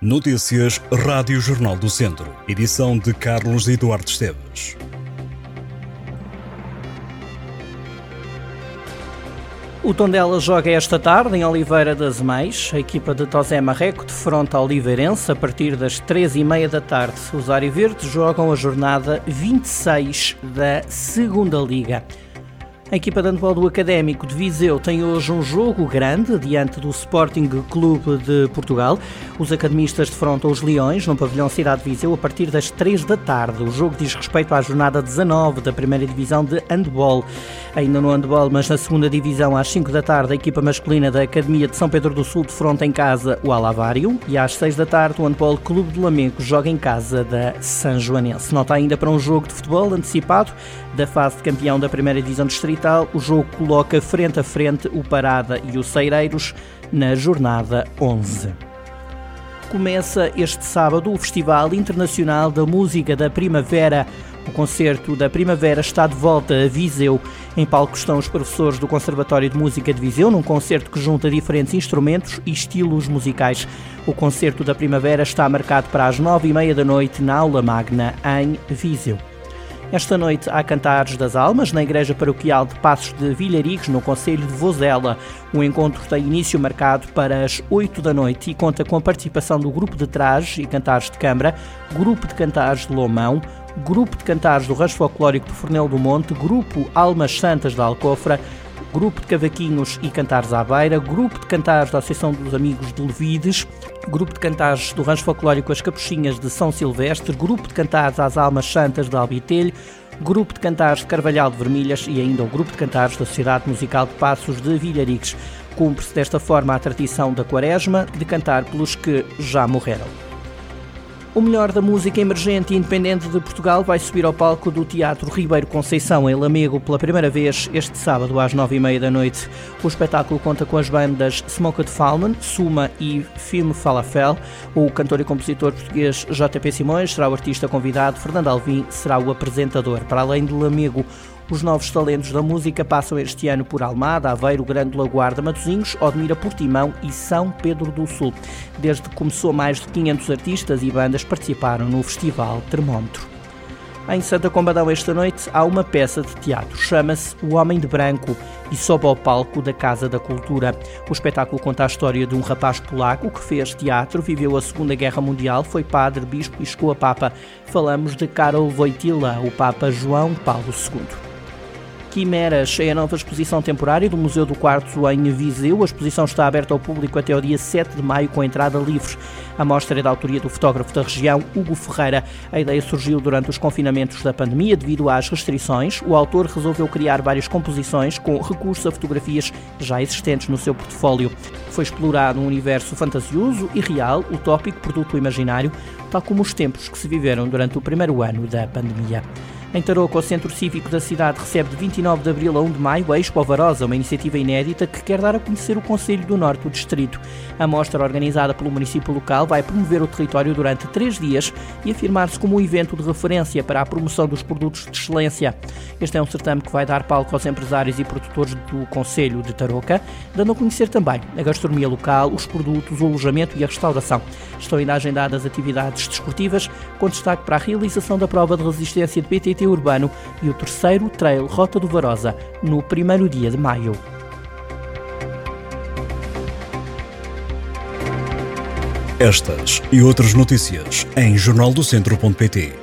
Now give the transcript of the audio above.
Notícias Rádio Jornal do Centro. Edição de Carlos Eduardo Esteves. O Tondela joga esta tarde em Oliveira das Meias. A equipa de Tosé Marreco defronta a Oliveirense a partir das três e meia da tarde. Os Ariverdes jogam a jornada 26 da Segunda Liga. A equipa de handball do Académico de Viseu tem hoje um jogo grande diante do Sporting Clube de Portugal. Os academistas defrontam os Leões no pavilhão Cidade de Viseu a partir das 3 da tarde. O jogo diz respeito à jornada 19 da primeira divisão de handball. Ainda no handball, mas na segunda divisão, às 5 da tarde, a equipa masculina da Academia de São Pedro do Sul defronta em casa o Alavário e às 6 da tarde o handball Clube de Lamego joga em casa da São Joanense. Nota ainda para um jogo de futebol antecipado da fase de campeão da primeira divisão distrital. O jogo coloca frente a frente o Parada e o Ceireiros na jornada 11. Começa este sábado o Festival Internacional da Música da Primavera. O concerto da Primavera está de volta a Viseu. Em palco estão os professores do Conservatório de Música de Viseu, num concerto que junta diferentes instrumentos e estilos musicais. O concerto da Primavera está marcado para as nove e meia da noite na Aula Magna, em Viseu. Esta noite há Cantares das Almas na Igreja Paroquial de Passos de Vilharigos, no Conselho de Vozela. O encontro tem início marcado para as 8 da noite e conta com a participação do Grupo de Trajes e Cantares de Câmara, Grupo de Cantares de Lomão, Grupo de Cantares do Rancho Folclórico de Fornel do Monte, Grupo Almas Santas da Alcofra, Grupo de Cavaquinhos e Cantares à Beira, Grupo de Cantares da Associação dos Amigos de Levides, Grupo de Cantares do Rancho Folclórico As Capuchinhas de São Silvestre, Grupo de Cantares às Almas Santas de Albitelho, Grupo de Cantares de Carvalhal de Vermilhas e ainda o Grupo de Cantares da Sociedade Musical de Passos de Vilharigues. Cumpre-se desta forma a tradição da Quaresma de cantar pelos que já morreram. O melhor da música emergente e independente de Portugal vai subir ao palco do Teatro Ribeiro Conceição, em Lamego, pela primeira vez este sábado às nove e meia da noite. O espetáculo conta com as bandas Smoked Falman, Suma e Film Falafel. O cantor e compositor português JP Simões será o artista convidado, Fernando Alvim será o apresentador. Para além de Lamego, os novos talentos da música passam este ano por Almada, Aveiro, Grande Lagoarda, Matosinhos, Odmira Portimão e São Pedro do Sul. Desde que começou, mais de 500 artistas e bandas participaram no Festival Termómetro. Em Santa Combadão esta noite há uma peça de teatro, chama-se O Homem de Branco e sobe ao palco da Casa da Cultura. O espetáculo conta a história de um rapaz polaco que fez teatro, viveu a Segunda Guerra Mundial, foi padre, bispo e chegou a Papa. Falamos de Karol Wojtyla, o Papa João Paulo II. Quimeras é a nova exposição temporária do Museu do Quarto em Viseu. A exposição está aberta ao público até o dia 7 de maio com entrada livre. A mostra é da autoria do fotógrafo da região, Hugo Ferreira. A ideia surgiu durante os confinamentos da pandemia devido às restrições. O autor resolveu criar várias composições com recurso a fotografias já existentes no seu portfólio. Foi explorado um universo fantasioso e real, utópico, produto imaginário, tal como os tempos que se viveram durante o primeiro ano da pandemia. Em Tarouca, o Centro Cívico da cidade recebe de 29 de abril a 1 de maio a Expo Varosa, uma iniciativa inédita que quer dar a conhecer o Conselho do Norte do Distrito. A mostra, organizada pelo município local, vai promover o território durante três dias e afirmar-se como um evento de referência para a promoção dos produtos de excelência. Este é um certame que vai dar palco aos empresários e produtores do Conselho de Tarouca, dando a conhecer também a gastronomia local, os produtos, o alojamento e a restauração. Estão ainda agendadas atividades desportivas, com destaque para a realização da prova de resistência de Urbano e o terceiro Trail Rota do Varosa, no primeiro dia de maio. Estas e outras notícias em jornaldocentro.pt